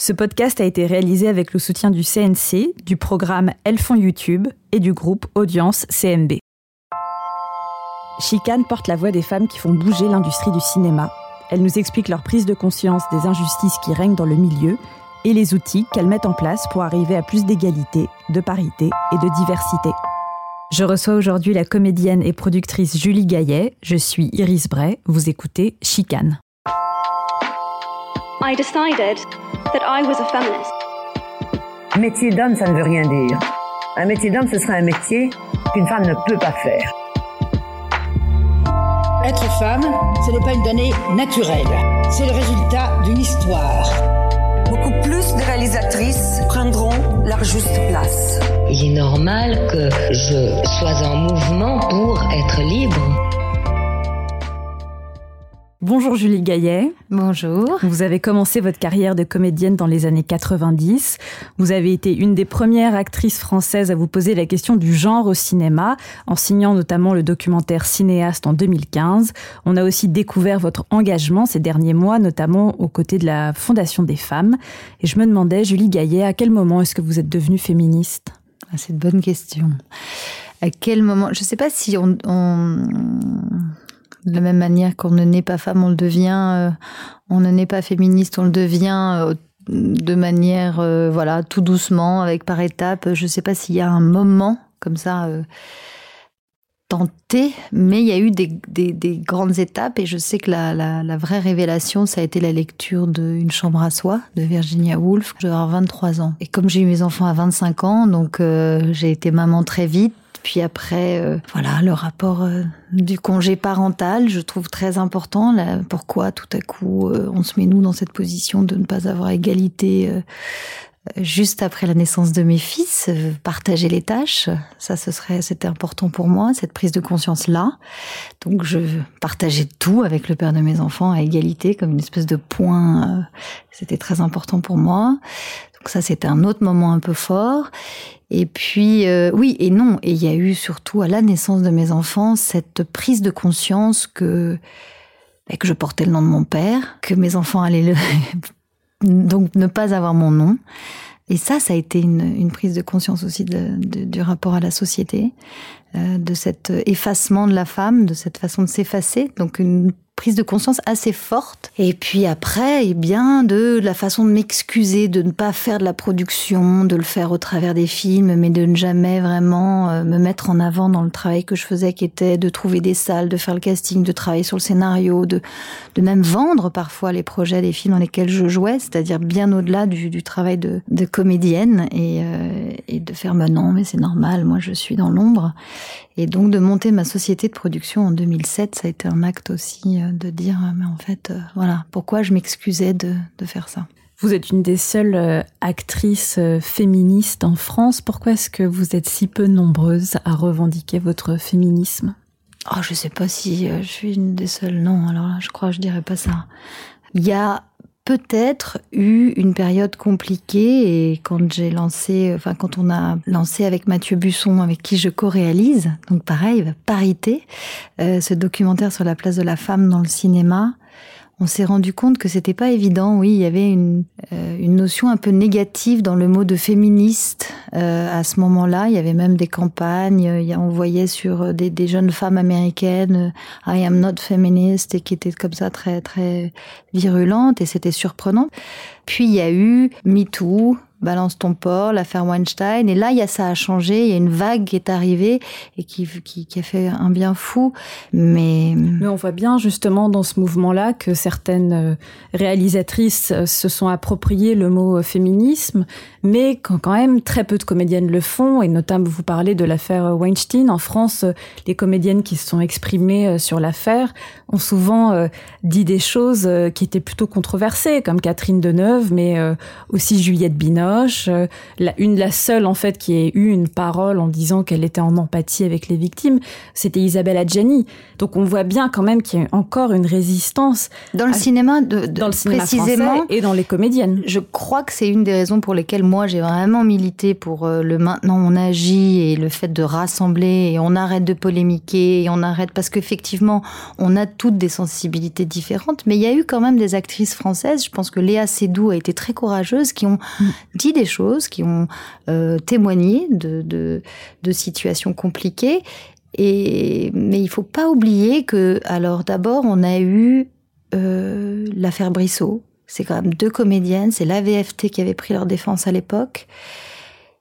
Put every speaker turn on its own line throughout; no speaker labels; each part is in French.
Ce podcast a été réalisé avec le soutien du CNC, du programme Elles YouTube et du groupe Audience CMB. Chicane porte la voix des femmes qui font bouger l'industrie du cinéma. Elle nous explique leur prise de conscience des injustices qui règnent dans le milieu et les outils qu'elles mettent en place pour arriver à plus d'égalité, de parité et de diversité. Je reçois aujourd'hui la comédienne et productrice Julie Gaillet. Je suis Iris Bray. Vous écoutez Chicane.
I decided that I was a feminist.
Métier d'homme, ça ne veut rien dire. Un métier d'homme, ce serait un métier qu'une femme ne peut pas faire.
Être femme, ce n'est pas une donnée naturelle. C'est le résultat d'une histoire.
Beaucoup plus de réalisatrices prendront leur juste place.
Il est normal que je sois en mouvement pour être libre.
Bonjour Julie Gaillet.
Bonjour.
Vous avez commencé votre carrière de comédienne dans les années 90. Vous avez été une des premières actrices françaises à vous poser la question du genre au cinéma, en signant notamment le documentaire Cinéaste en 2015. On a aussi découvert votre engagement ces derniers mois, notamment aux côtés de la Fondation des femmes. Et je me demandais, Julie Gaillet, à quel moment est-ce que vous êtes devenue féministe?
Ah, C'est une bonne question. À quel moment? Je ne sais pas si on, on de la même manière qu'on ne naît pas femme, on le devient. Euh, on ne naît pas féministe, on le devient euh, de manière, euh, voilà, tout doucement, avec par étapes. Je ne sais pas s'il y a un moment comme ça tenté, mais il y a eu des, grandes étapes et je sais que la, vraie révélation, ça a été la lecture de Une chambre à soi de Virginia Woolf. Je vais avoir 23 ans. Et comme j'ai eu mes enfants à 25 ans, donc j'ai été maman très vite, puis après, euh, voilà, le rapport euh, du congé parental, je trouve très important. Pourquoi tout à coup euh, on se met nous dans cette position de ne pas avoir égalité juste après la naissance de mes fils, partager les tâches, ça ce serait c'était important pour moi cette prise de conscience là. Donc je partageais tout avec le père de mes enfants à égalité comme une espèce de point c'était très important pour moi. Donc ça c'était un autre moment un peu fort et puis, euh, oui et non. Et il y a eu surtout à la naissance de mes enfants cette prise de conscience que, bah, que je portais le nom de mon père, que mes enfants allaient donc ne pas avoir mon nom. Et ça, ça a été une, prise de conscience aussi du rapport à la société, euh, de cet effacement de la femme, de cette façon de s'effacer. Donc une prise de conscience assez forte. Et puis après, eh bien, de la façon de m'excuser de ne pas faire de la production, de le faire au travers des films, mais de ne jamais vraiment euh, me mettre en avant dans le travail que je faisais, qui était de trouver des salles, de faire le casting, de travailler sur le scénario, de, de même vendre parfois les projets des films dans lesquels je jouais, c'est-à-dire bien au-delà du, du, travail de, de comédienne et, euh, et de faire, bah non, mais c'est normal, moi je suis dans l'ombre. Et donc de monter ma société de production en 2007, ça a été un acte aussi euh, de dire, euh, mais en fait, euh, voilà, pourquoi je m'excusais de, de, faire ça.
Vous êtes une des seules actrices féministes en France. Pourquoi est-ce que vous êtes si peu nombreuses à revendiquer votre féminisme?
Oh, je sais pas si je suis une des seules. Non, alors là, je crois, je dirais pas ça. Il y a peut-être eu une période compliquée et quand j'ai lancé, enfin quand on a lancé avec Mathieu Busson, avec qui je co-réalise, donc pareil, parité, euh, ce documentaire sur la place de la femme dans le cinéma, on s'est rendu compte que c'était pas évident. Oui, il y avait une, euh, une notion un peu négative dans le mot de féministe euh, à ce moment-là. Il y avait même des campagnes. On voyait sur des, des, jeunes femmes américaines I am not feminist et qui étaient comme ça très très virulentes et c'était surprenant. Puis il y a eu MeToo, Balance ton port, l'affaire Weinstein. Et là, il y a, ça a changé. Il y a une vague qui est arrivée et qui, qui, qui, a fait un bien fou. Mais...
Mais on voit bien justement dans ce mouvement-là que certaines euh, réalisatrices euh, se sont appropriées le mot euh, féminisme, mais quand même très peu de comédiennes le font. Et notamment, vous parlez de l'affaire Weinstein. En France, les comédiennes qui se sont exprimées sur l'affaire ont souvent dit des choses qui étaient plutôt controversées, comme Catherine Deneuve, mais aussi Juliette Binoche euh, la, une, la seule en fait qui ait eu une parole en disant qu'elle était en empathie avec les victimes, c'était Isabelle Adjani. Donc on voit bien quand même qu'il y a encore une résistance
dans le cinéma, de,
dans le cinéma précisément et dans les comédiennes.
Je crois que c'est une des raisons pour lesquelles moi j'ai vraiment milité pour euh, le maintenant on agit et le fait de rassembler et on arrête de polémiquer et on arrête parce qu'effectivement on a toutes des sensibilités différentes, mais il y a eu quand même des actrices françaises. Je pense que Léa Seydoux a été très courageuse, qui ont mm. Dit des choses, qui ont euh, témoigné de, de, de, situations compliquées. Et, mais il faut pas oublier que, alors d'abord, on a eu euh, l'affaire Brissot. C'est quand même deux comédiennes, c'est l'AVFT qui avait pris leur défense à l'époque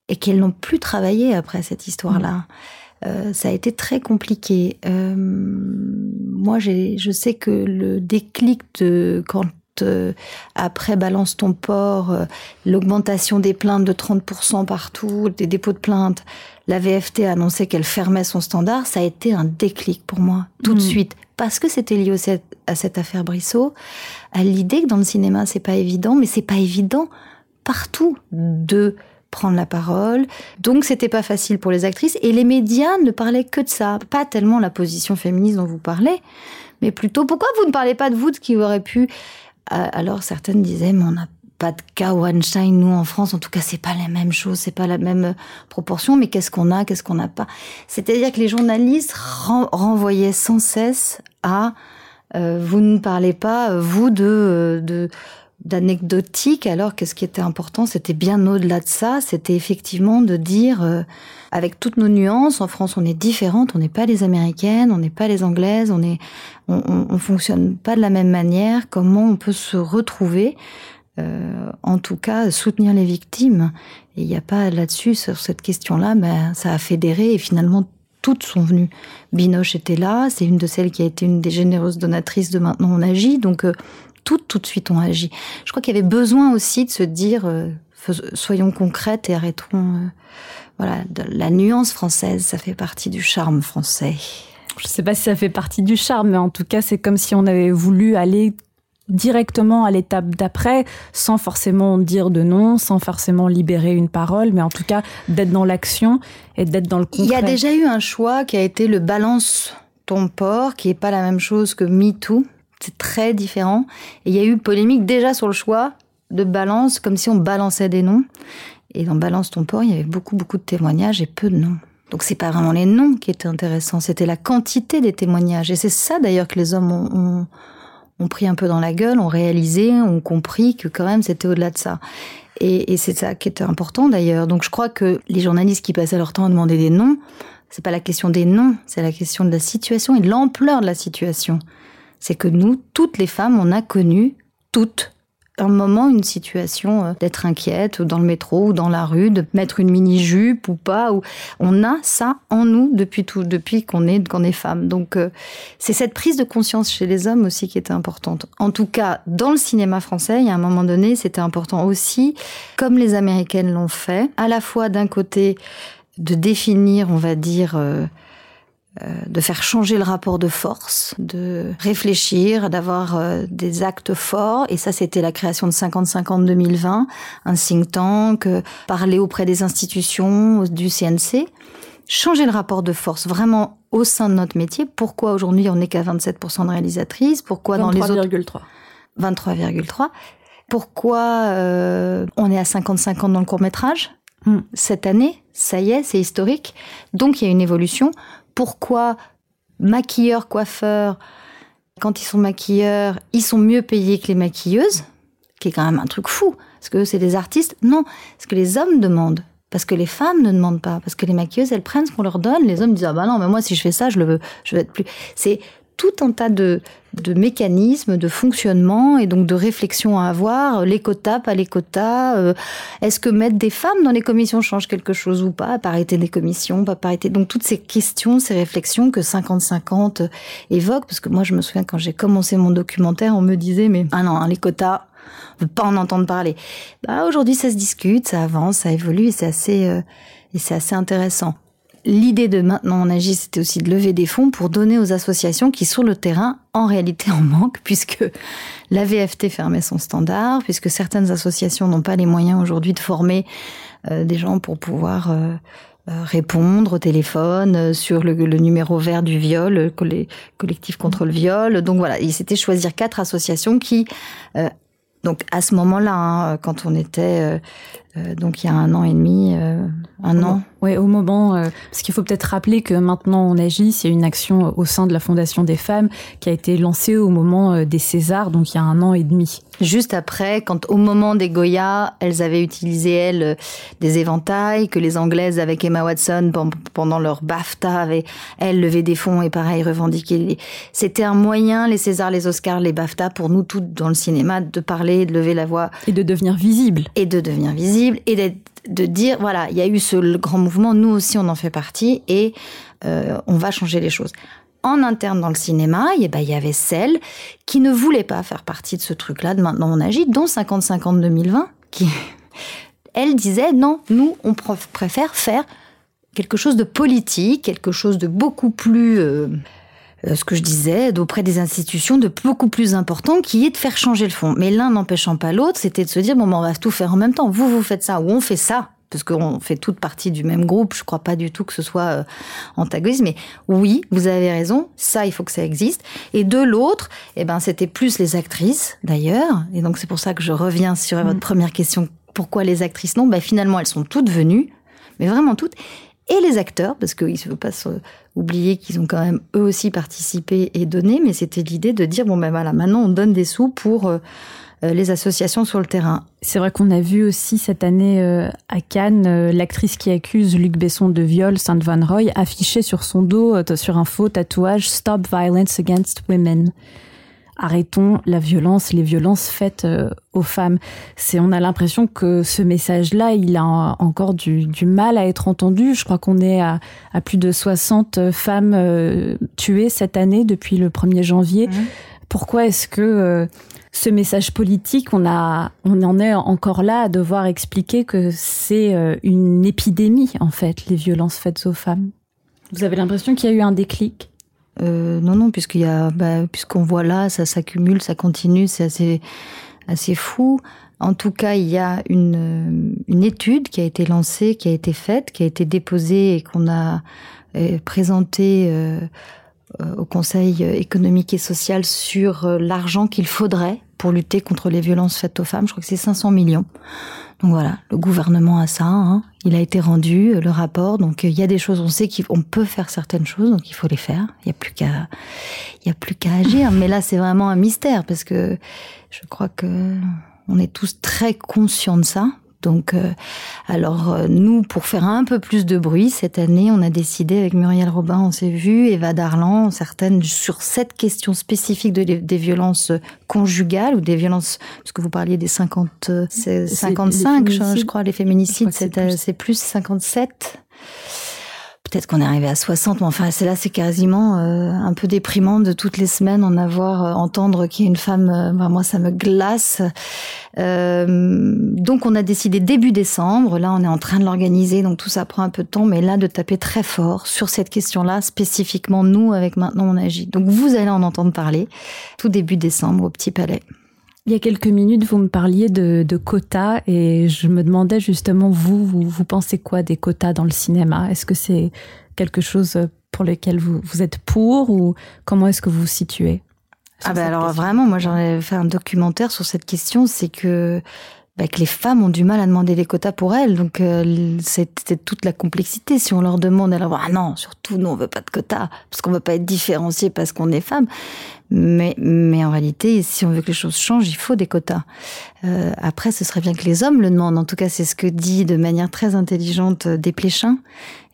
et qu'elles n'ont plus travaillé après cette histoire-là. Mm. Euh, ça a été très compliqué. Euh, moi, je sais que le déclic de quand euh, après Balance ton port, euh, l'augmentation des plaintes de 30% partout, des dépôts de plaintes, la VFT a annoncé qu'elle fermait son standard, ça a été un déclic pour moi, tout de mm. suite. Parce que c'était lié à cette affaire Brissot, à l'idée que dans le cinéma, c'est pas évident, mais c'est pas évident partout de prendre la parole. Donc c'était pas facile pour les actrices et les médias ne parlaient que de ça, pas tellement la position féministe dont vous parlez, mais plutôt pourquoi vous ne parlez pas de vous de qui aurait pu alors certaines disaient mais on n'a pas de cas Weinstein nous en France. En tout cas c'est pas la même chose, c'est pas la même proportion. Mais qu'est-ce qu'on a, qu'est-ce qu'on n'a pas? C'est-à-dire que les journalistes renvoyaient sans cesse à euh, vous ne parlez pas vous de de d'anecdotique, alors que ce qui était important, c'était bien au-delà de ça, c'était effectivement de dire, euh, avec toutes nos nuances, en France on est différente, on n'est pas les Américaines, on n'est pas les Anglaises, on est, on, on, fonctionne pas de la même manière, comment on peut se retrouver, euh, en tout cas soutenir les victimes. Et il n'y a pas là-dessus, sur cette question-là, ben, ça a fédéré et finalement toutes sont venues. Binoche était là, c'est une de celles qui a été une des généreuses donatrices de Maintenant on agit, donc euh, toutes, tout de suite ont agi. Je crois qu'il y avait besoin aussi de se dire, euh, soyons concrètes et arrêtons. Euh, voilà, la nuance française, ça fait partie du charme français.
Je ne sais pas si ça fait partie du charme, mais en tout cas, c'est comme si on avait voulu aller directement à l'étape d'après, sans forcément dire de non, sans forcément libérer une parole, mais en tout cas d'être dans l'action et d'être dans le concret.
Il y a déjà eu un choix qui a été le balance ton port, qui est pas la même chose que MeToo, c'est très différent. Et il y a eu polémique déjà sur le choix de balance, comme si on balançait des noms. Et dans Balance ton port, il y avait beaucoup, beaucoup de témoignages et peu de noms. Donc c'est pas vraiment les noms qui étaient intéressants, c'était la quantité des témoignages. Et c'est ça d'ailleurs que les hommes ont, pris un peu dans la gueule, ont réalisé, ont compris que quand même c'était au-delà de ça. Et, et c'est ça qui était important d'ailleurs. Donc je crois que les journalistes qui passaient leur temps à demander des noms, c'est pas la question des noms, c'est la question de la situation et de l'ampleur de la situation c'est que nous, toutes les femmes, on a connu, toutes, un moment, une situation euh, d'être inquiète dans le métro ou dans la rue, de mettre une mini-jupe ou pas. Ou... On a ça en nous depuis tout, depuis qu'on est, qu'on est femme. Donc, euh, c'est cette prise de conscience chez les hommes aussi qui était importante. En tout cas, dans le cinéma français, il y a un moment donné, c'était important aussi, comme les Américaines l'ont fait, à la fois d'un côté, de définir, on va dire, euh, de faire changer le rapport de force, de réfléchir, d'avoir euh, des actes forts. Et ça, c'était la création de 50-50 2020, un think tank, euh, parler auprès des institutions, du CNC. Changer le rapport de force vraiment au sein de notre métier. Pourquoi aujourd'hui on n'est qu'à 27% de réalisatrices? Pourquoi dans les autres? 23,3 Pourquoi on est à 50-50 dans le court métrage? Hmm. Cette année, ça y est, c'est historique. Donc il y a une évolution pourquoi maquilleurs, coiffeurs, quand ils sont maquilleurs, ils sont mieux payés que les maquilleuses, qui est quand même un truc fou, parce que c'est des artistes. Non, ce que les hommes demandent, parce que les femmes ne demandent pas, parce que les maquilleuses, elles prennent ce qu'on leur donne, les hommes disent ah bah non, mais moi si je fais ça, je le veux, je veux être plus. C'est tout un tas de, de mécanismes, de fonctionnement et donc de réflexions à avoir. Les quotas, pas les quotas. Euh, est-ce que mettre des femmes dans les commissions change quelque chose ou pas Parité des commissions, pas parité. Donc toutes ces questions, ces réflexions que 50-50 évoque, parce que moi je me souviens quand j'ai commencé mon documentaire, on me disait mais ah non, hein, les quotas, on veut pas en entendre parler. Bah aujourd'hui ça se discute, ça avance, ça évolue et c'est assez euh, et c'est assez intéressant. L'idée de maintenant on agit, c'était aussi de lever des fonds pour donner aux associations qui, sur le terrain, en réalité en manquent, puisque la VFT fermait son standard, puisque certaines associations n'ont pas les moyens aujourd'hui de former euh, des gens pour pouvoir euh, euh, répondre au téléphone sur le, numéro vert du viol, le collectif contre le viol. Donc voilà, il s'était choisir quatre associations qui donc à ce moment-là, hein, quand on était Euh, donc il y a un an et demi, euh, un an.
Oui, au moment, euh, parce qu'il faut peut-être rappeler que maintenant on agit, il y a une action au sein de la Fondation des femmes qui a été lancée au moment des Césars, donc il y a un an et demi.
Juste après, quand au moment des Goya, elles avaient utilisé elles des éventails, que les Anglaises avec Emma Watson pendant leur BAFTA avaient elles levé des fonds et pareil revendiqué. C'était un moyen, les Césars, les Oscars, les BAFTA pour nous toutes dans le cinéma de parler, de lever la voix
et de devenir visible
et de devenir visible et de dire voilà, il y a eu ce grand mouvement, nous aussi on en fait partie et euh, on va changer les choses. En interne dans le cinéma, il y avait celles qui ne voulaient pas faire partie de ce truc-là de maintenant on agit, dont 50-50 2020, qui elle disait non, nous on préfère faire quelque chose de politique, quelque chose de beaucoup plus euh, ce que je disais, d'auprès des institutions de beaucoup plus important, qui est de faire changer le fond. Mais l'un n'empêchant pas l'autre, c'était de se dire, bon, ben, on va tout faire en même temps. Vous, vous faites ça, ou on fait ça, parce qu'on fait toute partie du même groupe. Je crois pas du tout que ce soit euh, antagoniste, mais oui, vous avez raison. Ça, il faut que ça existe. Et de l'autre, eh ben, c'était plus les actrices, d'ailleurs. Et donc, c'est pour ça que je reviens sur votre mm. première question. Pourquoi les actrices non? Ben, finalement, elles sont toutes venues. Mais vraiment toutes et les acteurs, parce qu'il ne faut pas oublier qu'ils ont quand même eux aussi participé et donné, mais c'était l'idée de dire, bon ben voilà, maintenant on donne des sous pour euh, euh, les associations sur le terrain.
C'est vrai qu'on a vu aussi cette année euh, à Cannes l'actrice qui accuse Luc Besson de viol, Sainte Van Roy, affichée sur son dos, sur un faux tatouage Stop Violence Against Women arrêtons la violence, les violences faites euh, aux femmes. C'est, on a l'impression que ce message-là, il a encore du, du, mal à être entendu. Je crois qu'on est à, à, plus de 60 femmes euh, tuées cette année depuis le 1er janvier. Mmh. Pourquoi est-ce que euh, ce message politique, on a, on en est encore là à devoir expliquer que c'est une épidémie en fait, les violences faites aux femmes? Vous avez l'impression qu'il y a eu un déclic?
Euh, non, non, puisqu'il y a, bah, puisqu'on voit là, ça s'accumule, ça continue, c'est assez, assez fou. En tout cas, il y a une, une étude qui a été lancée, qui a été faite, qui a été déposée et qu'on a euh, présentée euh, au Conseil économique et social sur euh, l'argent qu'il faudrait pour lutter contre les violences faites aux femmes. Je crois que c'est 500 millions. Donc voilà, le gouvernement a ça. Hein. Il a été rendu euh, le rapport. Donc il y a des choses, on sait qu'on peut faire certaines choses, donc il faut les faire. Il y a plus qu'à, il y a plus qu'à agir. Mais là, c'est vraiment un mystère parce que je crois que on est tous très conscients de ça. Donc, euh, alors euh, nous, pour faire un peu plus de bruit cette année, on a décidé avec Muriel Robin, on s'est vu, Eva Darlan, certaines sur cette question spécifique de, des violences conjugales ou des violences, parce que vous parliez des 50, 55, je, je, crois, les féminicides, c'est plus. 57 peut-être qu'on est arrivé à 60, mais enfin, c'est là, c'est quasiment euh, un peu déprimant de toutes les semaines en avoir, euh, entendre qu'il y a une femme, euh, moi, ça me glace. donc, on a décidé début décembre, là, on est en train de l'organiser, donc tout ça prend un peu de temps, mais là, de taper très fort sur cette question-là, spécifiquement, nous, avec Maintenant, on agit. Donc, vous allez en entendre parler tout début décembre au Petit Palais.
Il y a quelques minutes, vous me parliez de, de, quotas et je me demandais justement, vous, vous, vous pensez quoi des quotas dans le cinéma? Est-ce que c'est quelque chose pour lequel vous, vous êtes pour ou comment est-ce que vous vous situez
Ah ben alors vraiment, moi j'en ai fait un documentaire sur cette question, c'est que bah, que les femmes ont du mal à demander des quotas pour elles. Donc euh, c'est toute la complexité. Si on leur demande, elles vont ah non, surtout nous on veut pas de quotas parce qu'on veut pas être différencié parce qu'on est femme. Mais, mais en réalité, si on veut que les choses changent, il faut des quotas. Euh, après, ce serait bien que les hommes le demandent. En tout cas, c'est ce que dit de manière très intelligente euh, Desplechin.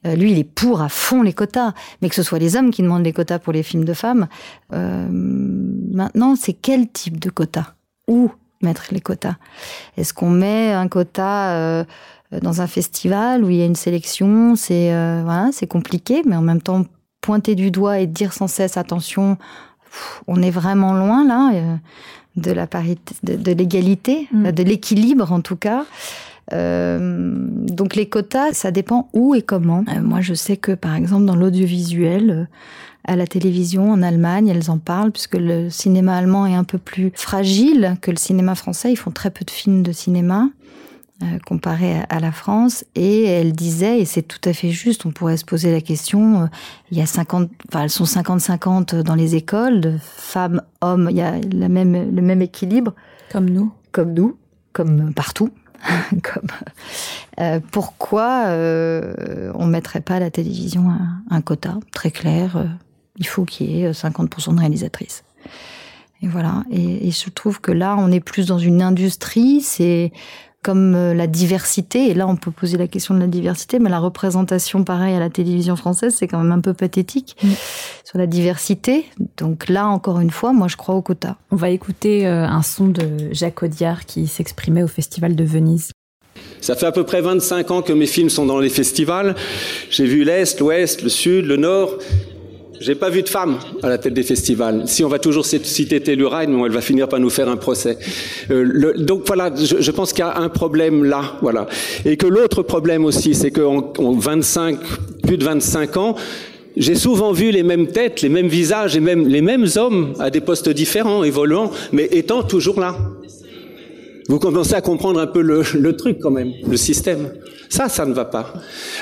Euh, lui, il est pour à fond les quotas, mais que ce soit les hommes qui demandent les quotas pour les films de femmes. Euh, maintenant, c'est quel type de quotas? Où mettre les quotas Est-ce qu'on met un quota euh, dans un festival où il y a une sélection C'est euh, voilà, c'est compliqué, mais en même temps pointer du doigt et dire sans cesse attention on est vraiment loin là euh, de la parité, de, l'égalité, mm. de l'équilibre en tout cas. Euh, donc les quotas, ça dépend où et comment. Euh, moi, je sais que par exemple dans l'audiovisuel, à la télévision en Allemagne, elles en parlent puisque le cinéma allemand est un peu plus fragile que le cinéma français. Ils font très peu de films de cinéma. Euh, comparé à, la France et elle disait et c'est tout à fait juste on pourrait se poser la question euh, il y a 50 enfin elles sont 50-50 dans les écoles de femmes hommes il y a la même le même équilibre
comme nous
comme nous comme partout euh, pourquoi euh, on mettrait pas à la télévision un, un quota très clair. euh, il faut qu'il y ait 50% de réalisatrices. Et voilà. Et, et je trouve que là, on est plus dans une industrie. C'est comme euh, la diversité. Et là, on peut poser la question de la diversité, mais la représentation, pareil, à la télévision française, c'est quand même un peu pathétique sur la diversité. Donc là, encore une fois, moi, je crois au quota.
On va écouter euh, un son de Jacques Audiard qui s'exprimait au Festival de Venise.
Ça fait à peu près 25 ans que mes films sont dans les festivals. J'ai vu l'Est, l'Ouest, le Sud, le Nord. J'ai pas vu de femme à la tête des festivals. Si on va toujours citer Telluride, elle va finir par nous faire un procès. Euh, le, donc voilà, je, je pense qu'il y a un problème là, voilà. Et que l'autre problème aussi, c'est qu'en en 25, plus de 25 ans, j'ai souvent vu les mêmes têtes, les mêmes visages, et même les mêmes hommes à des postes différents, évoluant, mais étant toujours là. Vous commencez à comprendre un peu le, le, truc quand même, le système. Ça, ça ne va pas.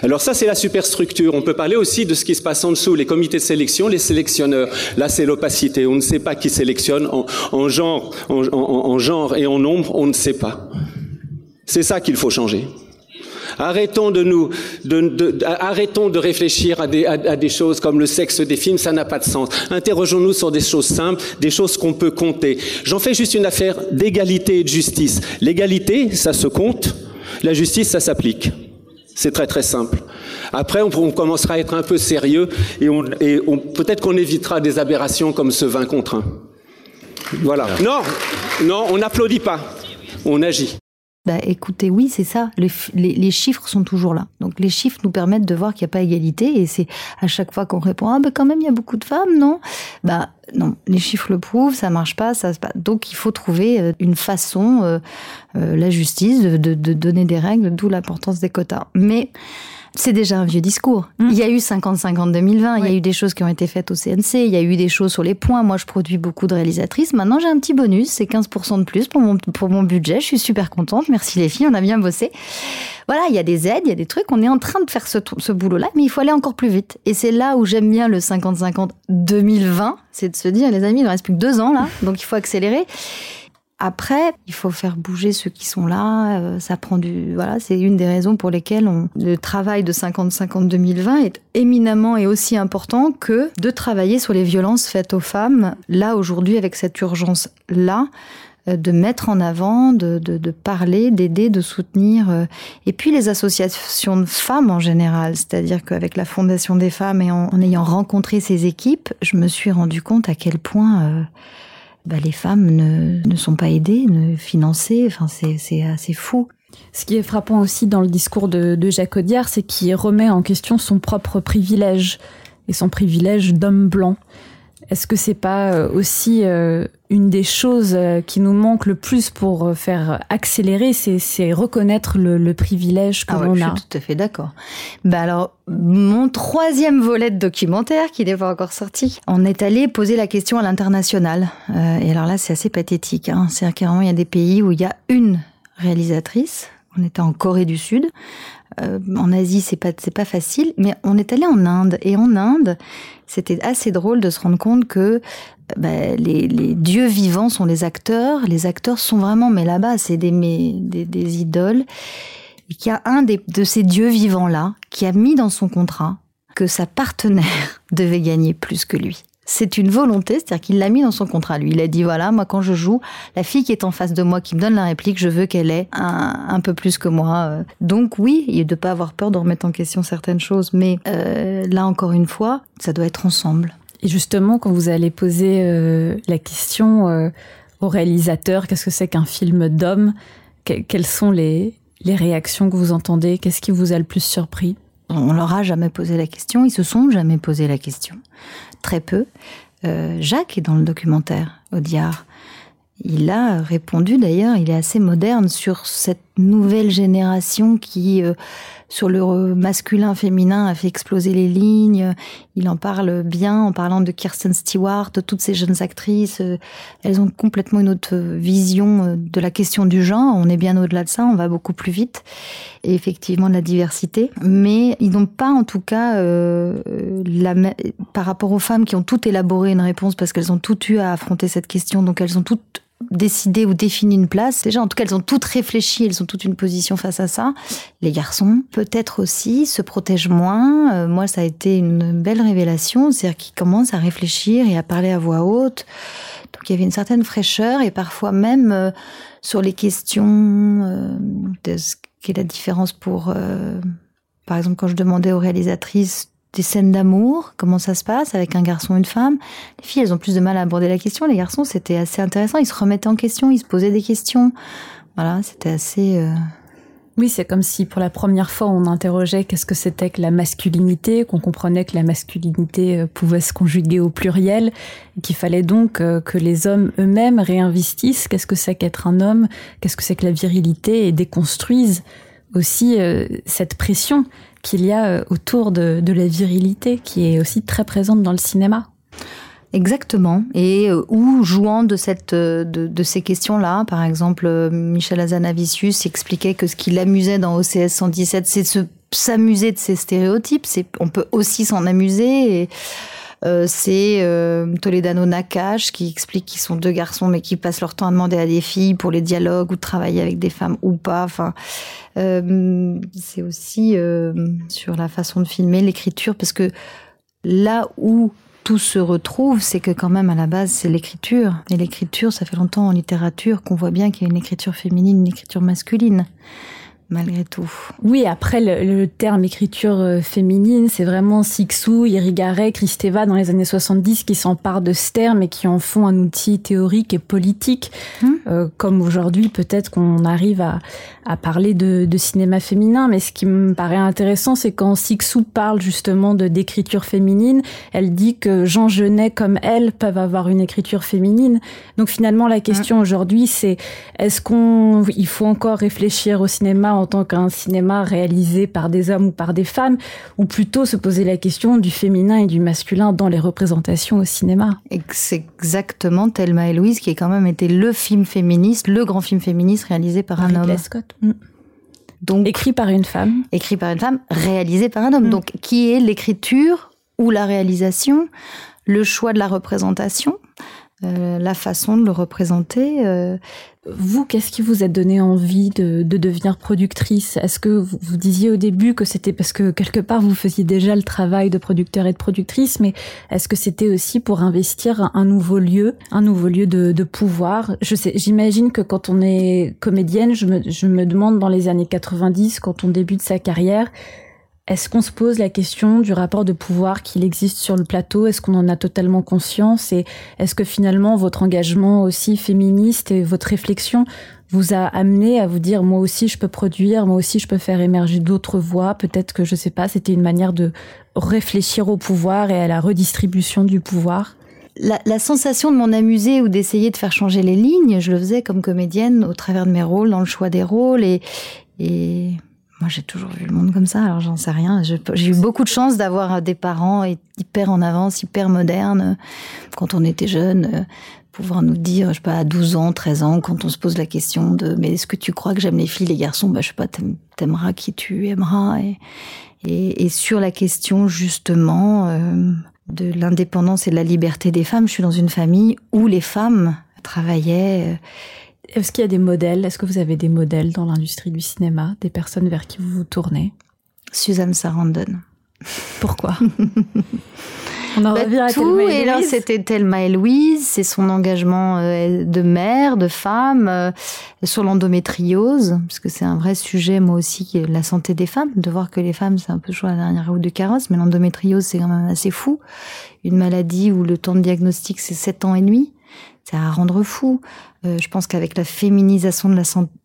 Alors ça, c'est la superstructure. On peut parler aussi de ce qui se passe en dessous, les comités de sélection, les sélectionneurs. Là, c'est l'opacité. On ne sait pas qui sélectionne en, en genre, en, en, en genre et en nombre, on ne sait pas. C'est ça qu'il faut changer. Arrêtons de nous, de, de, arrêtons de réfléchir à des, à, à des, choses comme le sexe des films, ça n'a pas de sens. Interrogeons-nous sur des choses simples, des choses qu'on peut compter. J'en fais juste une affaire d'égalité et de justice. L'égalité, ça se compte. La justice, ça s'applique. C'est très très simple. Après, on, on, commencera à être un peu sérieux et, on, et on, peut-être qu'on évitera des aberrations comme ce 20 contre 1. Voilà. Non, non, on n'applaudit pas, on agit.
Bah, écoutez, oui, c'est ça. Les, les, chiffres sont toujours là. Donc les chiffres nous permettent de voir qu'il n'y a pas égalité. Et c'est à chaque fois qu'on répond ah ben quand même il y a beaucoup de femmes, non? Bah non, les chiffres le prouvent, ça marche pas, ça. Donc il faut trouver une façon, euh, euh, la justice, de, de, de, donner des règles, d'où l'importance des quotas. Mais c'est déjà un vieux discours. Mmh. Il y a eu 50-50 2020, oui. il y a eu des choses qui ont été faites au CNC, il y a eu des choses sur les points. Moi, je produis beaucoup de réalisatrices. Maintenant, j'ai un petit bonus, c'est 15% de plus pour mon, pour mon budget. Je suis super contente. Merci les filles, on a bien bossé. Voilà, il y a des aides, il y a des trucs. On est en train de faire ce, ce boulot-là, mais il faut aller encore plus vite. Et c'est là où j'aime bien le 50-50 2020. C'est de se dire, les amis, il ne reste plus que deux ans là, donc il faut accélérer. Après, il faut faire bouger ceux qui sont là. Euh, ça prend du, voilà, c'est une des raisons pour lesquelles le travail de 50-50 2020 est éminemment et aussi important que de travailler sur les violences faites aux femmes. Là aujourd'hui, avec cette urgence là, euh, de mettre en avant, de, parler, d'aider, de soutenir. euh, Et puis les associations de femmes en général, c'est-à-dire qu'avec la Fondation des femmes et en, ayant rencontré ces équipes, je me suis rendu compte à quel point bah, les femmes ne, ne, sont pas aidées, ne financées. Enfin, c'est assez fou.
Ce qui est frappant aussi dans le discours de, de Jacques Audiard, c'est qu'il remet en question son propre privilège et son privilège d'homme blanc. Est-ce que c'est pas aussi euh, une des choses euh, qui nous manque le plus pour euh, faire accélérer, c'est reconnaître le, le, privilège que
ah
l'on a
Je suis tout à fait d'accord. Bah alors, mon troisième volet de documentaire, qui n'est pas encore sorti, on est allé poser la question à l'international. Euh, et alors là, c'est assez pathétique. Hein. C'est-à-dire qu'il y a des pays où il y a une réalisatrice. On était en Corée du Sud. Euh, en Asie, c'est pas c'est pas facile, mais on est allé en Inde. Et en Inde, c'était assez drôle de se rendre compte que bah, les, les, dieux vivants sont les acteurs, les acteurs sont vraiment, mais là-bas, c'est des, des, des, idoles, et qu'il y a un des, de ces dieux vivants là qui a mis dans son contrat que sa partenaire devait gagner plus que lui c'est une volonté, c'est-à-dire qu'il l'a mis dans son contrat. Lui, il a dit voilà, moi quand je joue, la fille qui est en face de moi, qui me donne la réplique, je veux qu'elle ait un, un, peu plus que moi. Donc oui, il de pas avoir peur de remettre en question certaines choses, mais euh, là encore une fois, ça doit être ensemble.
Et justement, quand vous allez poser euh, la question euh, au réalisateur, qu'est-ce que c'est qu'un film d'homme que, Quelles sont les, les réactions que vous entendez Qu'est-ce qui vous a le plus surpris?
On leur a jamais posé la question, ils se sont jamais posé la question. Très peu. Euh, Jacques est dans le documentaire, Audiard. Il a répondu d'ailleurs, il est assez moderne sur cette nouvelle génération qui, euh, sur le masculin féminin, a fait exploser les lignes. Il en parle bien en parlant de Kirsten Stewart, de toutes ces jeunes actrices. Elles ont complètement une autre vision de la question du genre. On est bien au-delà de ça, on va beaucoup plus vite. Et effectivement de la diversité. Mais ils n'ont pas en tout cas, euh, la, par rapport aux femmes qui ont toutes élaboré une réponse parce qu'elles ont toutes eu à affronter cette question, donc elles ont toutes décidé ou défini une place. Déjà, en tout cas, elles ont toutes réfléchi, elles ont toutes une position face à ça. Les garçons, peut-être aussi, se protègent moins. Euh, moi, ça a été une belle révélation, c'est-à-dire qu'ils commencent à réfléchir et à parler à voix haute. Donc, il y avait une certaine fraîcheur et parfois même euh, sur les questions euh, de ce qu'est la différence pour, par exemple, quand je demandais aux réalisatrices des scènes d'amour, comment ça se passe avec un garçon une femme. Les filles, elles ont plus de mal à aborder la question. Les garçons, c'était assez intéressant. Ils se remettaient en question, ils se posaient des questions. Voilà, c'était assez. Euh...
Oui, c'est comme si pour la première fois on interrogeait qu'est-ce que c'était que la masculinité, qu'on comprenait que la masculinité euh, pouvait se conjuguer au pluriel, qu'il fallait donc euh, que les hommes eux-mêmes réinvestissent qu'est-ce que c'est qu'être un homme, qu'est-ce que c'est que la virilité? Et déconstruisent aussi euh, cette pression qu'il y a euh, autour de, la virilité qui est aussi très présente dans le cinéma.
Exactement. Et euh, ou jouant de cette de, de ces questions-là, par exemple, Michel Azanavicius expliquait que ce qui l'amusait dans OCS 117, c'est de se s'amuser de ces stéréotypes. On peut aussi s'en amuser. Euh, c'est euh, Toledano Nakash qui explique qu'ils sont deux garçons mais qui passent leur temps à demander à des filles pour les dialogues ou travailler avec des femmes ou pas. Enfin, euh, c'est aussi sur la façon de filmer, l'écriture, parce que là où tout se retrouve, c'est que quand même à la base c'est l'écriture. Et l'écriture, ça fait longtemps en littérature qu'on voit bien qu'il y a une écriture féminine, une écriture masculine malgré tout.
Oui, après le, terme écriture euh, féminine, c'est vraiment Sixou, Irigaray, Kristeva dans les années 70 qui s'emparent de ce terme et qui en font un outil théorique et politique. Hum. Euh, comme aujourd'hui, peut-être qu'on arrive à, à parler de, de, cinéma féminin, mais ce qui me paraît intéressant, c'est quand Sixou parle justement de d'écriture féminine, elle dit que Jean Genet comme elle peuvent avoir une écriture féminine. Donc finalement, la question hum. aujourd'hui, c'est est-ce qu'on, il faut encore réfléchir au cinéma en tant qu'un cinéma réalisé par des hommes ou par des femmes, ou plutôt se poser la question du féminin et du masculin dans les représentations au cinéma.
C'est exactement Thelma et Louise qui a quand même été le film féministe, le grand film féministe réalisé par un homme.
Scott. Mm. Donc, écrit par une femme.
Écrit par une femme, réalisé par un homme. Mm. Donc, qui est l'écriture ou la réalisation, le choix de la représentation, euh, la façon de le représenter. Euh,
vous, qu'est-ce qui vous a donné envie de, de devenir productrice? Est-ce que vous, vous, disiez au début que c'était parce que quelque part vous faisiez déjà le travail de producteur et de productrice, mais est-ce que c'était aussi pour investir un nouveau lieu, un nouveau lieu de, de pouvoir? Je sais, j'imagine que quand on est comédienne, je me, je me demande dans les années 90, quand on débute sa carrière, est-ce qu'on se pose la question du rapport de pouvoir qu'il existe sur le plateau? Est-ce qu'on en a totalement conscience? Et est-ce que finalement votre engagement aussi féministe et votre réflexion vous a amené à vous dire moi aussi je peux produire, moi aussi je peux faire émerger d'autres voix? Peut-être que je sais pas, c'était une manière de réfléchir au pouvoir et à la redistribution du pouvoir?
La, la, sensation de m'en amuser ou d'essayer de faire changer les lignes, je le faisais comme comédienne au travers de mes rôles, dans le choix des rôles et, et moi, j'ai toujours vu le monde comme ça, alors j'en sais rien. J'ai eu beaucoup de chance d'avoir des parents hyper en avance, hyper modernes. Quand on était jeune, euh, pouvoir nous dire, je sais pas, à 12 ans, 13 ans, quand on se pose la question de, mais est-ce que tu crois que j'aime les filles, les garçons? Bah, je sais pas, t'aimeras qui tu aimeras. Et, sur la question, justement, euh, de l'indépendance et de la liberté des femmes, je suis dans une famille où les femmes travaillaient, euh,
est-ce qu'il y a des modèles Est-ce que vous avez des modèles dans l'industrie du cinéma, des personnes vers qui vous vous tournez?
Suzanne Sarandon.
Pourquoi?
On en bah, revient à tout, et, là c'était Thelma et Louise, c'est son engagement euh, de mère, de femme, euh, sur l'endométriose, parce que c'est un vrai sujet, moi aussi, la santé des femmes, de voir que les femmes, c'est un peu toujours la dernière roue de carrosse, mais l'endométriose, c'est quand même assez fou. Une maladie où le temps de diagnostic, c'est 7 ans et demi c'est à rendre fou. Euh, je pense qu'avec la féminisation de la,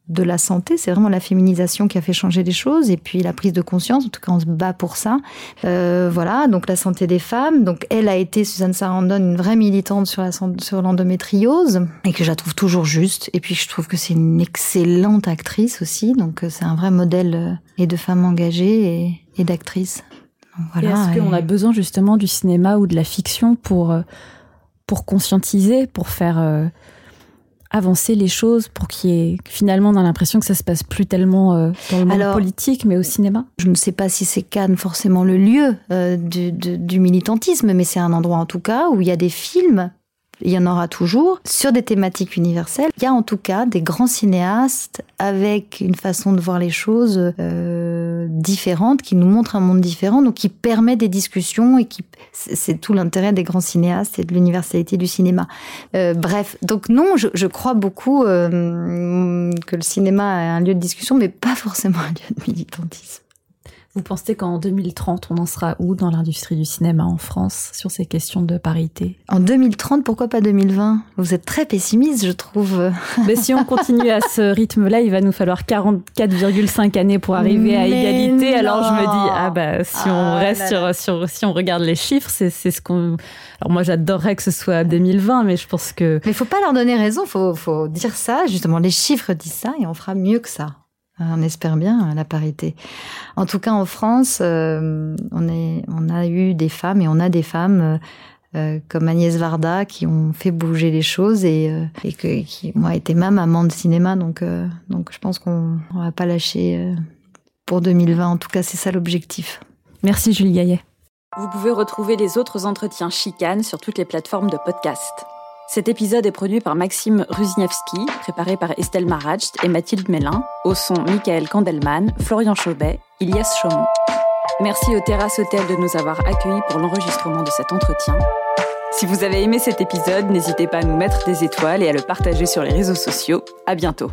de la santé, c'est vraiment la féminisation qui a fait changer les choses et puis la prise de conscience. En tout cas, on se bat pour ça. Euh, voilà, donc la santé des femmes. Donc elle a été Suzanne Sarandon, une vraie militante sur la sur l'endométriose et que je la trouve toujours juste. Et puis je trouve que c'est une excellente actrice aussi. Donc euh, c'est un vrai modèle euh, et de femme engagée et, et d'actrice.
Voilà, Est-ce qu'on a besoin justement du cinéma ou de la fiction pour pour conscientiser, pour faire euh, avancer les choses, pour qu'il y ait finalement a l'impression que ça se passe plus tellement euh, dans le monde politique, mais au cinéma.
Je ne sais pas si c'est Cannes forcément le lieu euh, du, du, militantisme, mais c'est un endroit en tout cas où il y a des films il y en aura toujours, sur des thématiques universelles. Il y a en tout cas des grands cinéastes avec une façon de voir les choses euh, différente, qui nous montrent un monde différent, donc qui permet des discussions et qui c'est tout l'intérêt des grands cinéastes et de l'universalité du cinéma. Euh, bref, donc non, je, je crois beaucoup euh, que le cinéma est un lieu de discussion, mais pas forcément un lieu de militantisme.
Vous pensez qu'en 2030, on en sera où dans l'industrie du cinéma en France sur ces questions de parité?
En 2030, pourquoi pas 2020 Vous êtes très pessimiste, je trouve.
Mais si on continue à ce rythme-là, il va nous falloir 44,5 années pour arriver à égalité. Alors je me dis, ah bah si on
Ah
reste
là
sur, sur, si on regarde les chiffres, c'est c'est ce qu'on. Alors moi j'adorerais que ce soit 2020, mais je pense que
Mais il faut pas leur donner raison, faut, faut dire ça. Justement, les chiffres disent ça et on fera mieux que ça. On espère bien la parité. En tout cas, en France, euh, on, est, on a eu des femmes et on a des femmes euh, euh, comme Agnès Varda qui ont fait bouger les choses et, euh, et que, qui ont été ma maman de cinéma. Donc, euh, donc je pense qu'on on va pas lâcher euh, pour 2020. En tout cas, c'est ça l'objectif.
merci Julie Gaillet.
Vous pouvez retrouver les autres entretiens chicanes sur toutes les plateformes de podcast. Cet épisode est produit par Maxime Ruzniewski, préparé par Estelle Maratcht et Mathilde Mélin, au son Michael Kandelman, Florian Chaubet, Ilias Chaumont. Merci au Terrasse Hôtel de nous avoir accueillis pour l'enregistrement de cet entretien. Si vous avez aimé cet épisode, n'hésitez pas à nous mettre des étoiles et à le partager sur les réseaux sociaux. À bientôt.